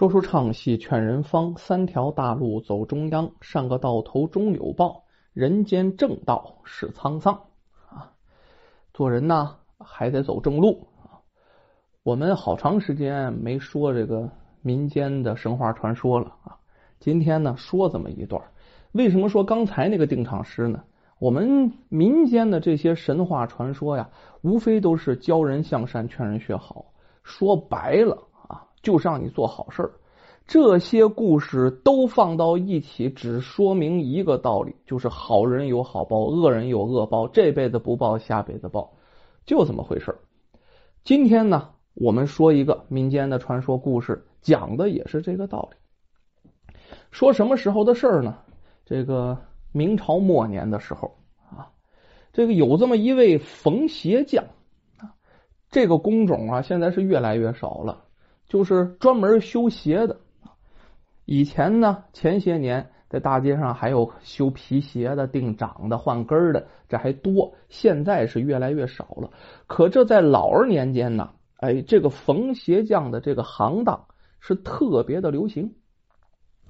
说书唱戏劝人方，三条大路走中央，上个道头终有报，人间正道是沧桑啊！做人呢还得走正路啊！我们好长时间没说这个民间的神话传说了啊，今天呢说这么一段。为什么说刚才那个定场诗呢？我们民间的这些神话传说呀，无非都是教人向善、劝人学好，说白了。就是让你做好事儿，这些故事都放到一起，只说明一个道理，就是好人有好报，恶人有恶报，这辈子不报，下辈子报，就这么回事今天呢，我们说一个民间的传说故事，讲的也是这个道理。说什么时候的事儿呢？这个明朝末年的时候啊，这个有这么一位缝鞋匠，这个工种啊，现在是越来越少了。就是专门修鞋的，以前呢，前些年在大街上还有修皮鞋的、定掌的、换跟的，这还多。现在是越来越少了。可这在老儿年间呢，哎，这个缝鞋匠的这个行当是特别的流行。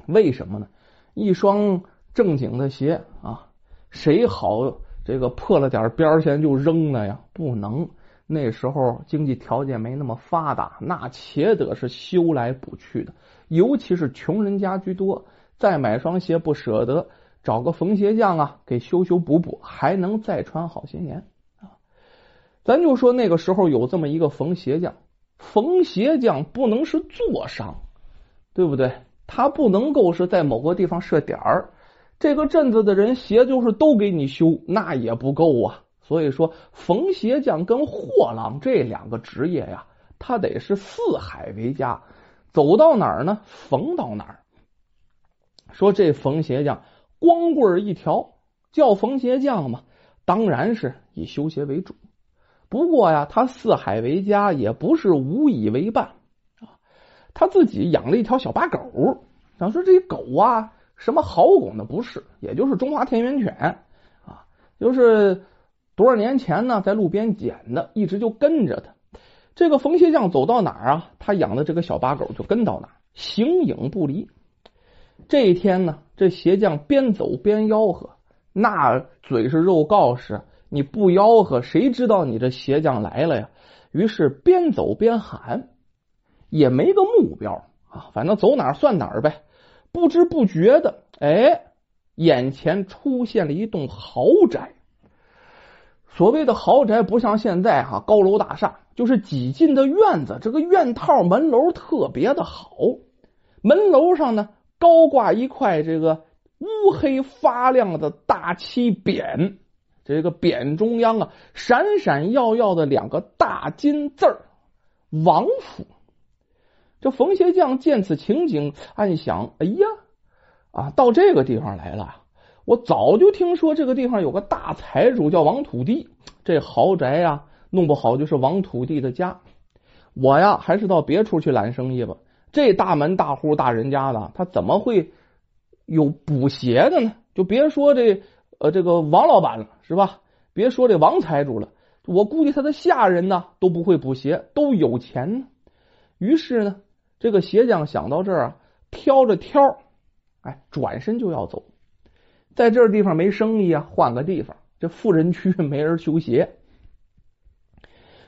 为什么呢？一双正经的鞋啊，谁好这个破了点边儿线就扔了呀？不能。那时候经济条件没那么发达，那且得是修来补去的，尤其是穷人家居多，再买双鞋不舍得，找个缝鞋匠啊给修修补补，还能再穿好些年啊。咱就说那个时候有这么一个缝鞋匠，缝鞋匠不能是坐商，对不对？他不能够是在某个地方设点儿，这个镇子的人鞋就是都给你修，那也不够啊。所以说，缝鞋匠跟货郎这两个职业呀，他得是四海为家，走到哪儿呢，缝到哪儿。说这缝鞋匠光棍一条，叫缝鞋匠嘛，当然是以修鞋为主。不过呀，他四海为家也不是无以为伴啊，他自己养了一条小八狗。想说这狗啊，什么好狗呢？不是，也就是中华田园犬啊，就是。多少年前呢，在路边捡的，一直就跟着他。这个缝鞋匠走到哪儿啊，他养的这个小八狗就跟到哪，形影不离。这一天呢，这鞋匠边走边吆喝，那嘴是肉告示，你不吆喝，谁知道你这鞋匠来了呀？于是边走边喊，也没个目标啊，反正走哪算哪呗。不知不觉的，哎，眼前出现了一栋豪宅。所谓的豪宅不像现在哈高楼大厦，就是几进的院子，这个院套门楼特别的好。门楼上呢高挂一块这个乌黑发亮的大漆匾，这个匾中央啊闪闪耀耀的两个大金字儿“王府”。这冯鞋匠见此情景，暗想：哎呀，啊，到这个地方来了。我早就听说这个地方有个大财主叫王土地，这豪宅呀弄不好就是王土地的家。我呀还是到别处去揽生意吧。这大门大户大人家的，他怎么会有补鞋的呢？就别说这呃这个王老板了，是吧？别说这王财主了，我估计他的下人呢都不会补鞋，都有钱呢。于是呢，这个鞋匠想到这儿啊，挑着挑，哎，转身就要走。在这地方没生意啊，换个地方。这富人区 没人修鞋。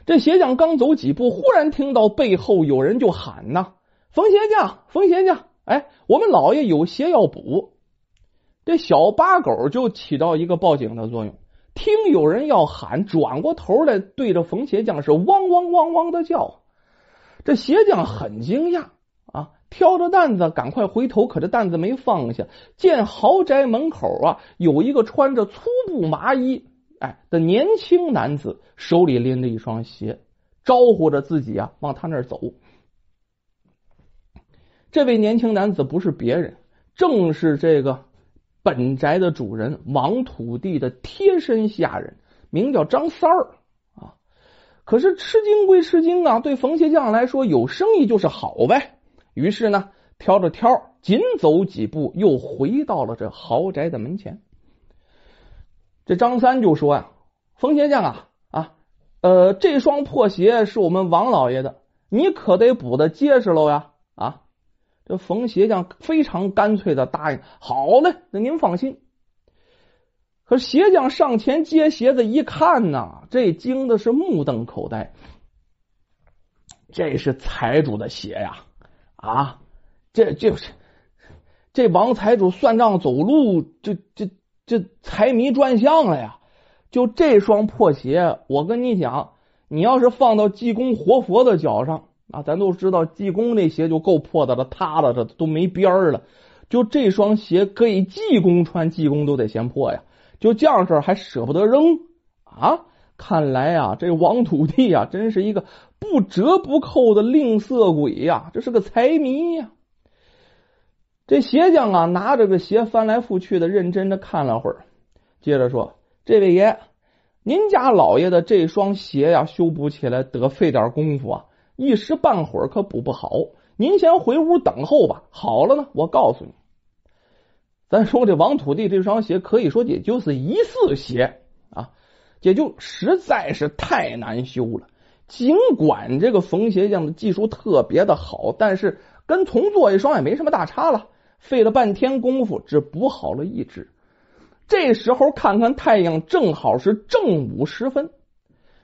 这鞋匠刚走几步，忽然听到背后有人就喊：“呐，缝鞋匠，缝鞋匠！哎，我们老爷有鞋要补。”这小八狗就起到一个报警的作用。听有人要喊，转过头来对着缝鞋匠是汪汪汪汪的叫。这鞋匠很惊讶啊。挑着担子，赶快回头，可这担子没放下。见豪宅门口啊，有一个穿着粗布麻衣哎的年轻男子，手里拎着一双鞋，招呼着自己啊往他那儿走。这位年轻男子不是别人，正是这个本宅的主人王土地的贴身下人，名叫张三儿啊。可是吃惊归吃惊啊，对冯鞋匠来说，有生意就是好呗。于是呢，挑着挑，紧走几步，又回到了这豪宅的门前。这张三就说呀：“冯鞋匠啊啊，呃，这双破鞋是我们王老爷的，你可得补的结实喽呀！”啊，这冯鞋匠非常干脆的答应：“好嘞，那您放心。”可鞋匠上前接鞋子一看呐，这惊的是目瞪口呆。这是财主的鞋呀！啊这这不是这王财主算账走路，这这这财迷转向了呀！就这双破鞋，我跟你讲，你要是放到济公活佛的脚上啊，咱都知道济公那鞋就够破的了，塌了，这都没边儿了。就这双鞋给济公穿，济公都得嫌破呀。就这样式儿还舍不得扔啊？看来啊，这王土地啊，真是一个不折不扣的吝啬鬼呀！这是个财迷呀！这鞋匠啊，拿着个鞋翻来覆去的，认真的看了会儿，接着说：“这位爷，您家老爷的这双鞋呀，修补起来得费点功夫啊，一时半会儿可补不好。您先回屋等候吧。好了呢，我告诉你。”咱说这王土地这双鞋，可以说也就是一次鞋啊，也就实在是太难修了。尽管这个缝鞋匠的技术特别的好，但是跟重做一双也没什么大差了。费了半天功夫，只补好了一只。这时候看看太阳，正好是正午时分。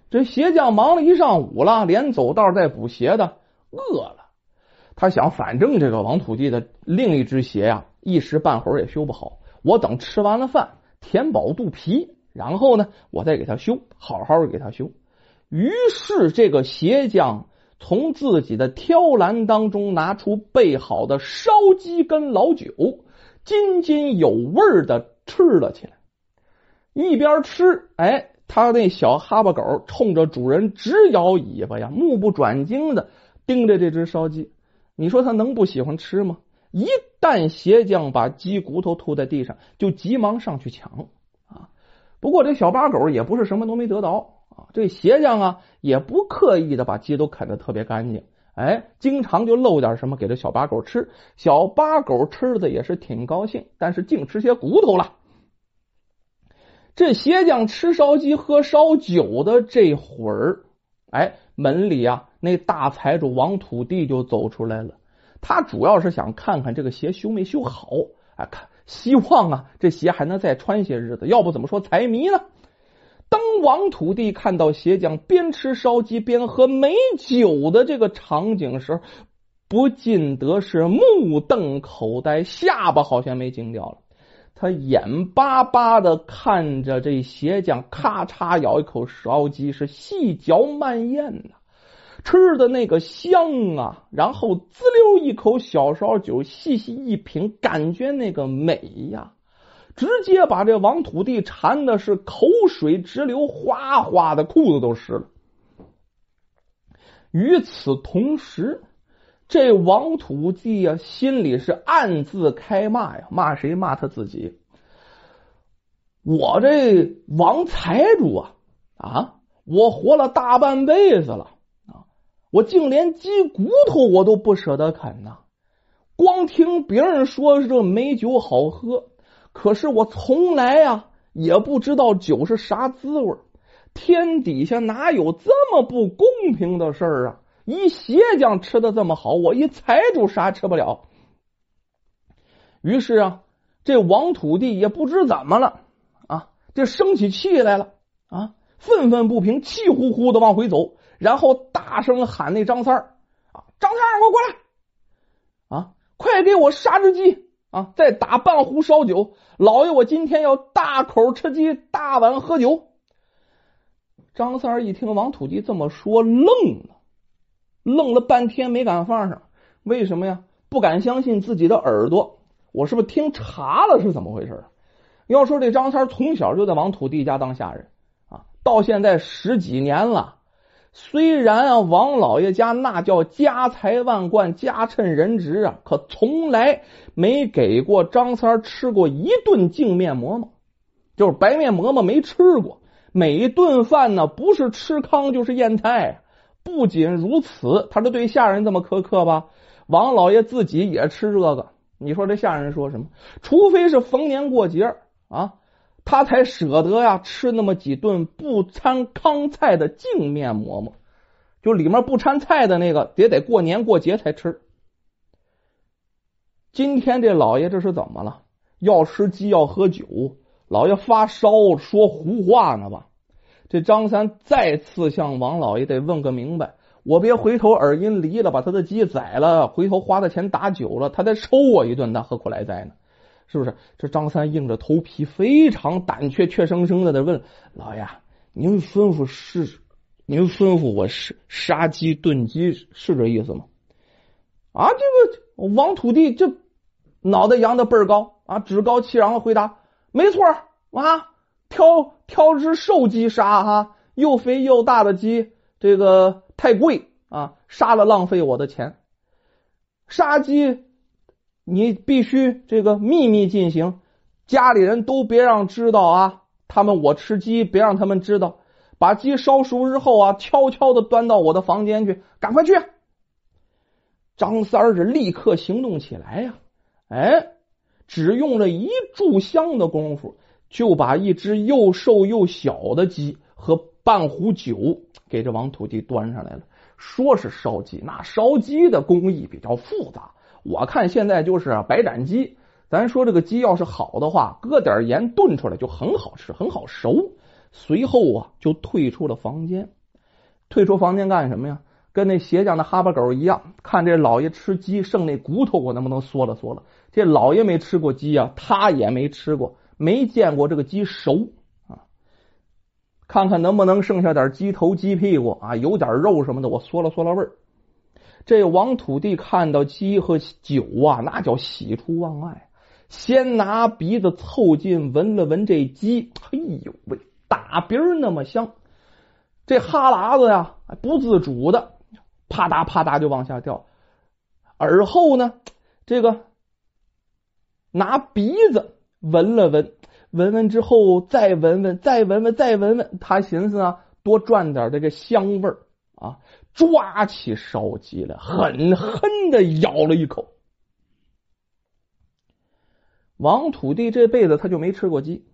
这鞋匠忙了一上午了，连走道带补鞋的，饿了。他想，反正这个王土地的另一只鞋呀。一时半会儿也修不好，我等吃完了饭，填饱肚皮，然后呢，我再给他修，好好给他修。于是，这个鞋匠从自己的挑篮当中拿出备好的烧鸡跟老酒，津津有味的吃了起来。一边吃，哎，他那小哈巴狗冲着主人直摇尾巴呀，目不转睛的盯着这只烧鸡。你说他能不喜欢吃吗？一旦鞋匠把鸡骨头吐在地上，就急忙上去抢啊！不过这小八狗也不是什么都没得到这鞋匠啊也不刻意的把鸡都啃得特别干净，哎，经常就漏点什么给这小八狗吃，小八狗吃的也是挺高兴，但是净吃些骨头了。这鞋匠吃烧鸡喝烧酒的这会儿，哎，门里啊那大财主王土地就走出来了。他主要是想看看这个鞋修没修好，啊，看希望啊，这鞋还能再穿些日子。要不怎么说财迷呢？当王土地看到鞋匠边吃烧鸡边喝美酒的这个场景时，不禁得是目瞪口呆，下巴好像没惊掉了。他眼巴巴的看着这鞋匠咔嚓咬一口烧鸡，是细嚼慢咽呢。吃的那个香啊，然后滋溜一口小烧酒，细细一品，感觉那个美呀，直接把这王土地馋的是口水直流，哗哗的裤子都湿了。与此同时，这王土地呀，心里是暗自开骂呀，骂谁？骂他自己。我这王财主啊啊，我活了大半辈子了啊。我竟连鸡骨头我都不舍得啃呐！光听别人说这美酒好喝，可是我从来呀也不知道酒是啥滋味。天底下哪有这么不公平的事儿啊？一鞋匠吃的这么好，我一财主啥吃不了？于是啊，这王土地也不知怎么了啊，这生起气来了啊，愤愤不平，气呼呼的往回走。然后大声喊那张三儿啊，张三儿，给我过来啊，快给我杀只鸡啊，再打半壶烧酒。老爷，我今天要大口吃鸡，大碗喝酒。张三儿一听王土地这么说，愣了，愣了半天没敢放上。为什么呀？不敢相信自己的耳朵，我是不是听岔了？是怎么回事？要说这张三从小就在王土地家当下人啊，到现在十几年了。虽然啊，王老爷家那叫家财万贯、家趁人直啊，可从来没给过张三吃过一顿净面馍馍，就是白面馍馍没吃过。每一顿饭呢，不是吃糠就是咽菜。不仅如此，他这对下人这么苛刻吧？王老爷自己也吃这个。你说这下人说什么？除非是逢年过节啊。他才舍得呀，吃那么几顿不掺糠菜的净面馍馍，就里面不掺菜的那个，也得过年过节才吃。今天这老爷这是怎么了？要吃鸡要喝酒，老爷发烧说胡话呢吧？这张三再次向王老爷得问个明白，我别回头耳音离了，把他的鸡宰了，回头花的钱打酒了，他再抽我一顿，那何苦来哉呢？是不是？这张三硬着头皮，非常胆怯，怯生生的在问老爷：“您吩咐是？您吩咐我是杀鸡炖鸡，是这意思吗？”啊，这个王土地这。脑袋扬的倍儿高啊，趾高气扬的回答：“没错啊，挑挑只瘦鸡杀哈，又肥又大的鸡，这个太贵啊，杀了浪费我的钱。杀鸡你必须这个秘密进行，家里人都别让知道啊。他们我吃鸡，别让他们知道。把鸡烧熟之后啊，悄悄的端到我的房间去，赶快去。”张三儿是立刻行动起来呀。哎，只用了一炷香的功夫，就把一只又瘦又小的鸡和半壶酒给这王土地端上来了。说是烧鸡，那烧鸡的工艺比较复杂。我看现在就是白斩鸡。咱说这个鸡要是好的话，搁点盐炖出来就很好吃，很好熟。随后啊，就退出了房间。退出房间干什么呀？跟那鞋匠的哈巴狗一样，看这老爷吃鸡剩那骨头，我能不能嗦了嗦了？这老爷没吃过鸡啊，他也没吃过，没见过这个鸡熟啊。看看能不能剩下点鸡头、鸡屁股啊，有点肉什么的，我嗦了嗦了味儿。这王土地看到鸡和酒啊，那叫喜出望外，先拿鼻子凑近闻了闻这鸡，哎呦喂，大鼻儿那么香，这哈喇子呀不自主的啪嗒啪嗒就往下掉，而后呢，这个。拿鼻子闻了闻，闻闻之后再闻闻，再闻闻，再闻闻。他寻思啊，多赚点这个香味儿啊！抓起烧鸡来，狠狠的咬了一口。王土地这辈子他就没吃过鸡，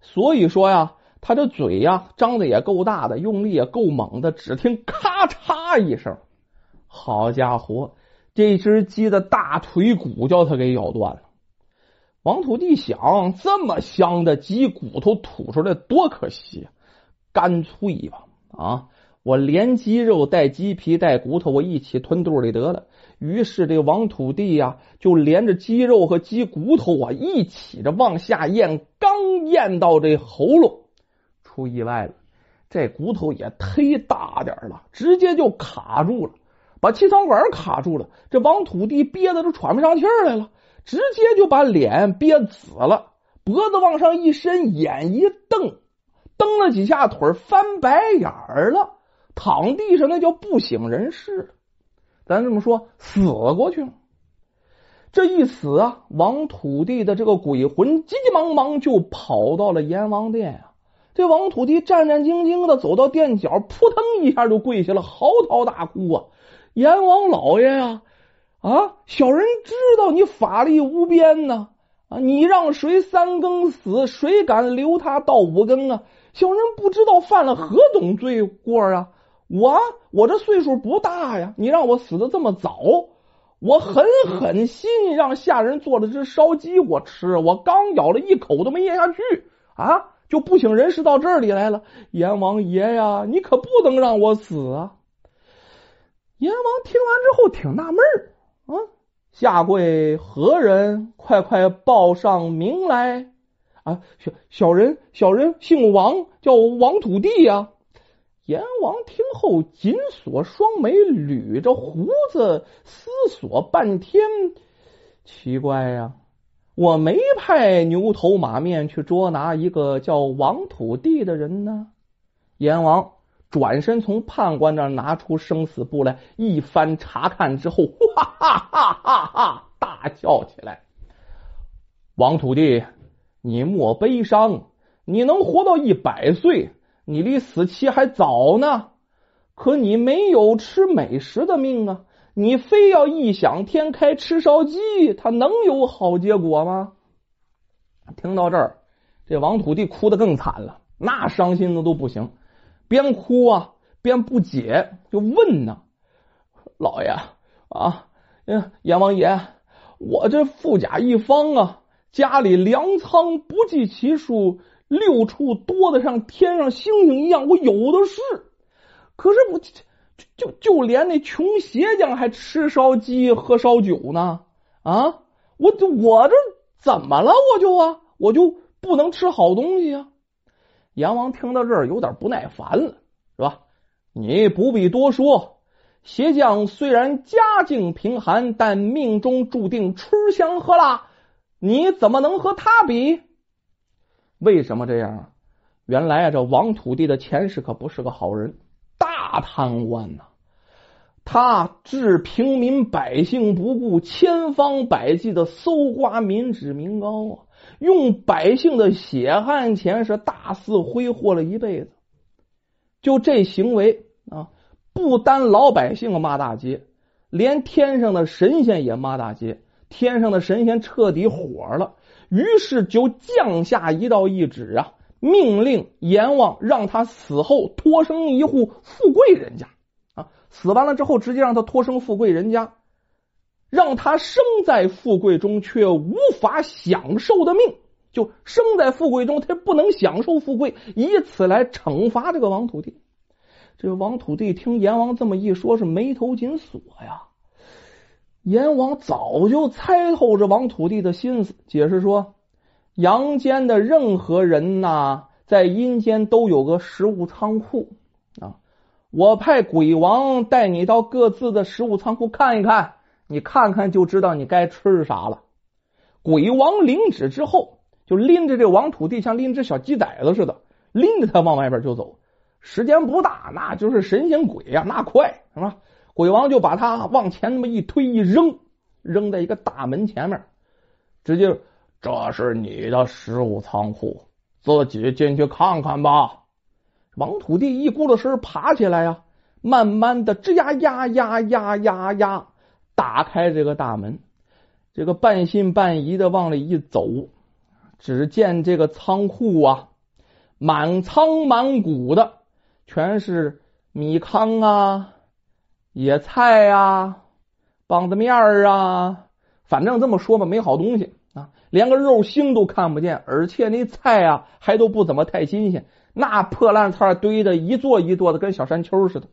所以说呀，他这嘴呀张的也够大的，用力也够猛的。只听咔嚓一声，好家伙，这只鸡的大腿骨叫他给咬断了。王土地想，这么香的鸡骨头吐出来多可惜，干脆吧啊！我连鸡肉带鸡皮带骨头，我一起吞肚里得了。于是这王土地呀，就连着鸡肉和鸡骨头啊一起着往下咽，刚咽到这喉咙，出意外了，这骨头也忒大点了，直接就卡住了，把气管管卡住了。这王土地憋得都喘不上气来了。直接就把脸憋紫了，脖子往上一伸，眼一瞪，蹬了几下腿，翻白眼儿了，躺地上那叫不省人事。咱这么说，死过去了。这一死啊，王土地的这个鬼魂急急忙忙就跑到了阎王殿啊。这王土地战战兢兢的走到殿角，扑腾一下就跪下了，嚎啕大哭啊！阎王老爷呀！啊！小人知道你法力无边呢，啊！你让谁三更死，谁敢留他到五更啊？小人不知道犯了何等罪过啊！我我这岁数不大呀，你让我死的这么早，我狠狠心让下人做了只烧鸡我吃，我刚咬了一口都没咽下去啊，就不省人事到这里来了。阎王爷呀，你可不能让我死啊！阎王听完之后挺纳闷。啊！下跪何人？快快报上名来！啊，小小人小人姓王，叫王土地呀。阎王听后紧锁双眉，捋着胡子思索半天。奇怪呀，我没派牛头马面去捉拿一个叫王土地的人呢。阎王。转身从判官那拿出生死簿来，一番查看之后，哈哈哈哈哈大笑起来。王土地，你莫悲伤，你能活到一百岁，你离死期还早呢。可你没有吃美食的命啊！你非要异想天开吃烧鸡，他能有好结果吗？听到这儿，这王土地哭得更惨了，那伤心的都不行。边哭啊边不解，就问呢：“老爷啊，阎王爷，我这富甲一方啊，家里粮仓不计其数，六处多的像天上星星一样，我有的是。可是我就就就连那穷鞋匠还吃烧鸡喝烧酒呢啊！我我这怎么了？我就啊，我就不能吃好东西啊！阎王听到这儿有点不耐烦了，是吧？你不必多说，鞋匠虽然家境贫寒，但命中注定吃香喝辣，你怎么能和他比？为什么这样啊？原来啊，这王土地的前世可不是个好人，大贪官呐！他置平民百姓不顾，千方百计的搜刮民脂民膏啊！用百姓的血汗钱是大肆挥霍了一辈子，就这行为啊，不单老百姓骂大街，连天上的神仙也骂大街。天上的神仙彻底火了，于是就降下一道懿旨啊，命令阎王让他死后托生一户富贵人家啊，死完了之后直接让他托生富贵人家。让他生在富贵中却无法享受的命，就生在富贵中，他不能享受富贵，以此来惩罚这个王土地。这王土地听阎王这么一说，是眉头紧锁呀。阎王早就猜透这王土地的心思，解释说：阳间的任何人呐，在阴间都有个食物仓库啊。我派鬼王带你到各自的食物仓库看一看。你看看就知道你该吃啥了。鬼王领旨之后，就拎着这王土地，像拎只小鸡崽子似的，拎着他往外边就走。时间不大，那就是神仙鬼呀，那快是吧？鬼王就把他往前那么一推一扔，扔在一个大门前面，直接这是你的食物仓库，自己进去看看吧。王土地一咕噜声爬起来呀，慢慢的吱呀呀呀呀呀呀。打开这个大门，这个半信半疑的往里一走，只见这个仓库啊，满仓满谷的全是米糠啊、野菜啊、棒子面啊，反正这么说吧，没好东西啊，连个肉星都看不见，而且那菜啊还都不怎么太新鲜，那破烂菜堆的一座一座的，跟小山丘似的。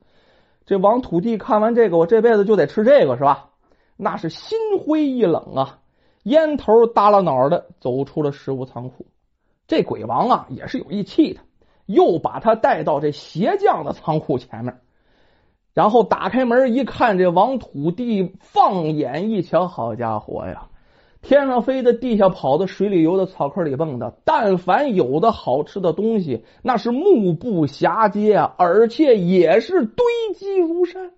这王土地看完这个，我这辈子就得吃这个，是吧？那是心灰意冷啊，烟头耷拉脑的走出了食物仓库。这鬼王啊也是有义气的，又把他带到这鞋匠的仓库前面，然后打开门一看，这王土地放眼一瞧，好家伙呀，天上飞的、地下跑的、水里游的、草坑里蹦的，但凡有的好吃的东西，那是目不暇接啊，而且也是堆积如山。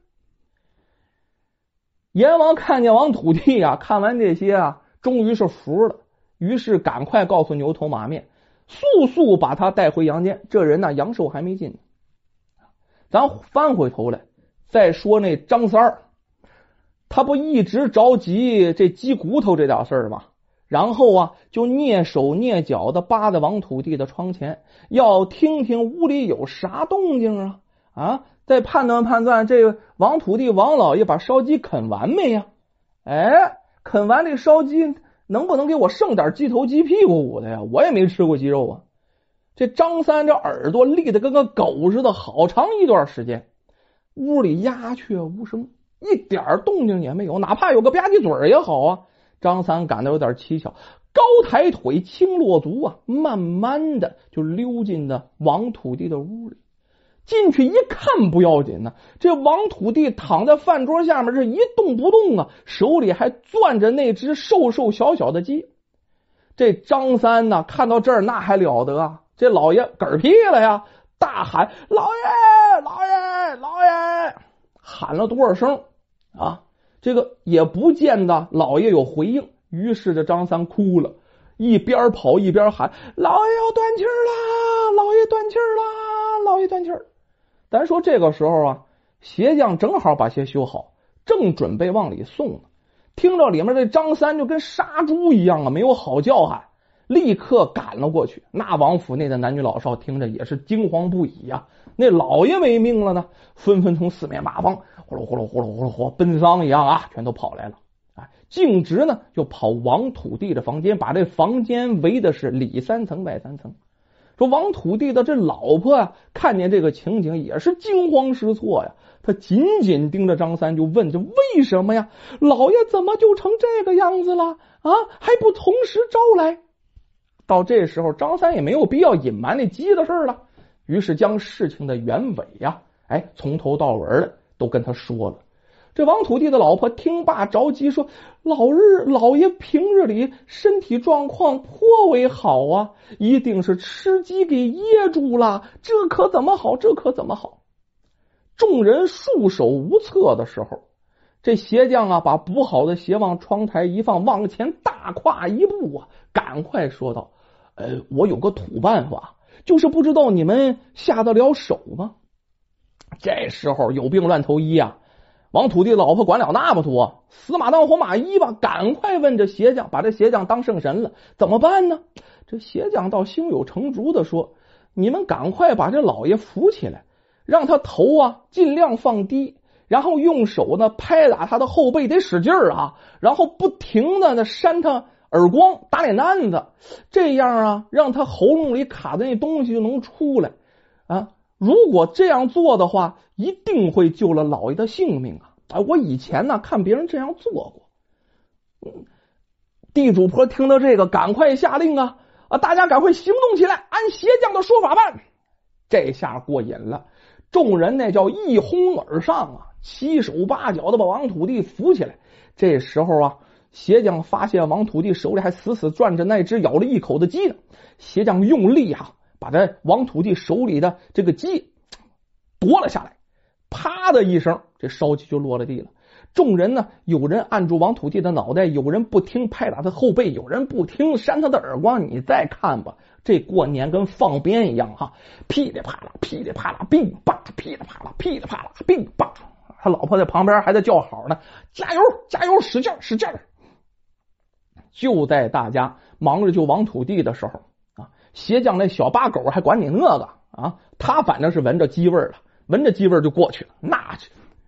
阎王看见王土地啊，看完这些啊，终于是服了，于是赶快告诉牛头马面，速速把他带回阳间。这人呢，阳寿还没尽呢。咱翻回头来再说那张三儿，他不一直着急这鸡骨头这点事儿吗？然后啊，就蹑手蹑脚的扒在王土地的窗前，要听听屋里有啥动静啊啊！再判断判断，这王土地王老爷把烧鸡啃完没呀？哎，啃完这烧鸡，能不能给我剩点鸡头鸡屁股捂的呀？我也没吃过鸡肉啊。这张三这耳朵立的跟个狗似的，好长一段时间，屋里鸦雀无声，一点动静也没有，哪怕有个吧唧嘴也好啊。张三感到有点蹊跷，高抬腿，轻落足啊，慢慢的就溜进了王土地的屋里。进去一看不要紧呢，这王土地躺在饭桌下面，这一动不动啊，手里还攥着那只瘦瘦小小的鸡。这张三呢，看到这儿那还了得啊！这老爷嗝屁了呀，大喊：“老爷，老爷，老爷！”喊了多少声啊？这个也不见得老爷有回应。于是这张三哭了，一边跑一边喊：“老爷要断气了，老爷断气了，老爷断气儿。”咱说这个时候啊，鞋匠正好把鞋修好，正准备往里送呢。听着里面这张三就跟杀猪一样啊，没有好叫喊，立刻赶了过去。那王府内的男女老少听着也是惊慌不已呀。那老爷没命了呢，纷纷从四面八方呼噜呼噜呼噜呼噜呼奔丧一样啊，全都跑来了哎，径直呢就跑王土地的房间，把这房间围的是里三层外三层。说王土地的这老婆啊，看见这个情景也是惊慌失措呀。他紧紧盯着张三，就问：“这为什么呀？老爷怎么就成这个样子了？啊，还不同时招来？”到这时候，张三也没有必要隐瞒那鸡的事了，于是将事情的原委呀，哎，从头到尾的都跟他说了。这王土地的老婆听罢着急说：“老日老爷平日里身体状况颇为好啊，一定是吃鸡给噎住了，这可怎么好？这可怎么好？”众人束手无策的时候，这鞋匠啊，把补好的鞋往窗台一放，往前大跨一步啊，赶快说道：“呃，我有个土办法，就是不知道你们下得了手吗？”这时候有病乱投医啊！王土地老婆管了那么多，死马当活马医吧，赶快问这鞋匠，把这鞋匠当圣神了，怎么办呢？这鞋匠倒胸有成竹的说：“你们赶快把这老爷扶起来，让他头啊尽量放低，然后用手呢拍打他的后背，得使劲儿啊，然后不停的呢扇他耳光、打脸蛋子，这样啊让他喉咙里卡的那东西就能出来啊。”如果这样做的话，一定会救了老爷的性命啊！啊，我以前呢看别人这样做过。地主婆听到这个，赶快下令啊啊！大家赶快行动起来，按鞋匠的说法办。这下过瘾了，众人那叫一哄而上啊，七手八脚的把王土地扶起来。这时候啊，鞋匠发现王土地手里还死死攥着那只咬了一口的鸡呢，鞋匠用力啊。把这王土地手里的这个鸡夺了下来，啪的一声，这烧鸡就落了地了。众人呢，有人按住王土地的脑袋，有人不听拍打他后背，有人不听扇他的耳光。你再看吧，这过年跟放鞭一样哈，噼里啪啦，噼里啪啦，乒乓，噼里啪啦，噼里啪啦，乒乓。他老婆在旁边还在叫好呢，加油，加油，使劲，使劲。就在大家忙着救王土地的时候。啊鞋匠那小八狗还管你那个啊？他反正是闻着鸡味了，闻着鸡味就过去了。那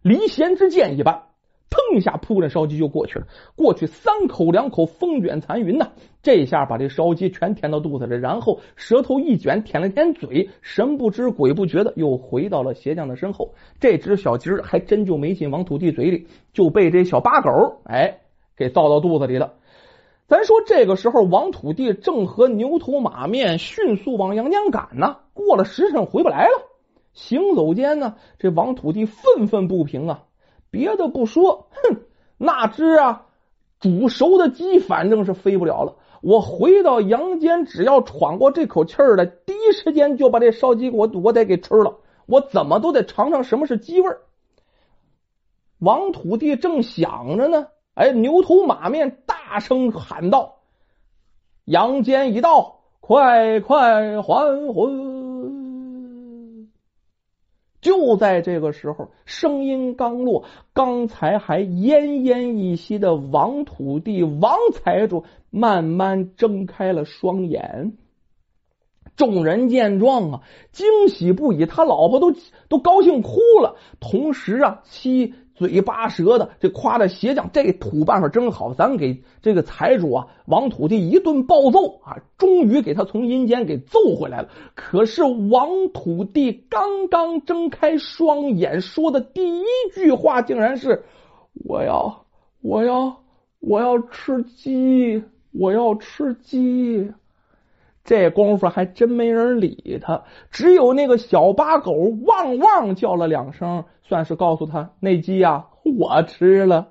离弦之箭一般，腾一下扑着烧鸡就过去了。过去三口两口风卷残云呐，这下把这烧鸡全填到肚子里，然后舌头一卷，舔了舔嘴，神不知鬼不觉的又回到了鞋匠的身后。这只小鸡还真就没进王土地嘴里，就被这小八狗哎给造到肚子里了。咱说这个时候，王土地正和牛头马面迅速往阳间赶呢。过了时辰回不来了。行走间呢，这王土地愤愤不平啊！别的不说，哼，那只啊煮熟的鸡反正是飞不了了。我回到阳间，只要喘过这口气儿来，第一时间就把这烧鸡我我得给吃了。我怎么都得尝尝什么是鸡味儿。王土地正想着呢。哎，牛头马面大声喊道：“阳间已到，快快还魂！”就在这个时候，声音刚落，刚才还奄奄一息的王土地王财主慢慢睁开了双眼。众人见状啊，惊喜不已，他老婆都都高兴哭了，同时啊，七。嘴巴舌的，这夸的鞋匠这土办法真好，咱给这个财主啊王土地一顿暴揍啊，终于给他从阴间给揍回来了。可是王土地刚刚睁开双眼，说的第一句话竟然是：“我要，我要，我要吃鸡，我要吃鸡。”这功夫还真没人理他，只有那个小八狗汪汪叫了两声，算是告诉他那鸡呀，我吃了。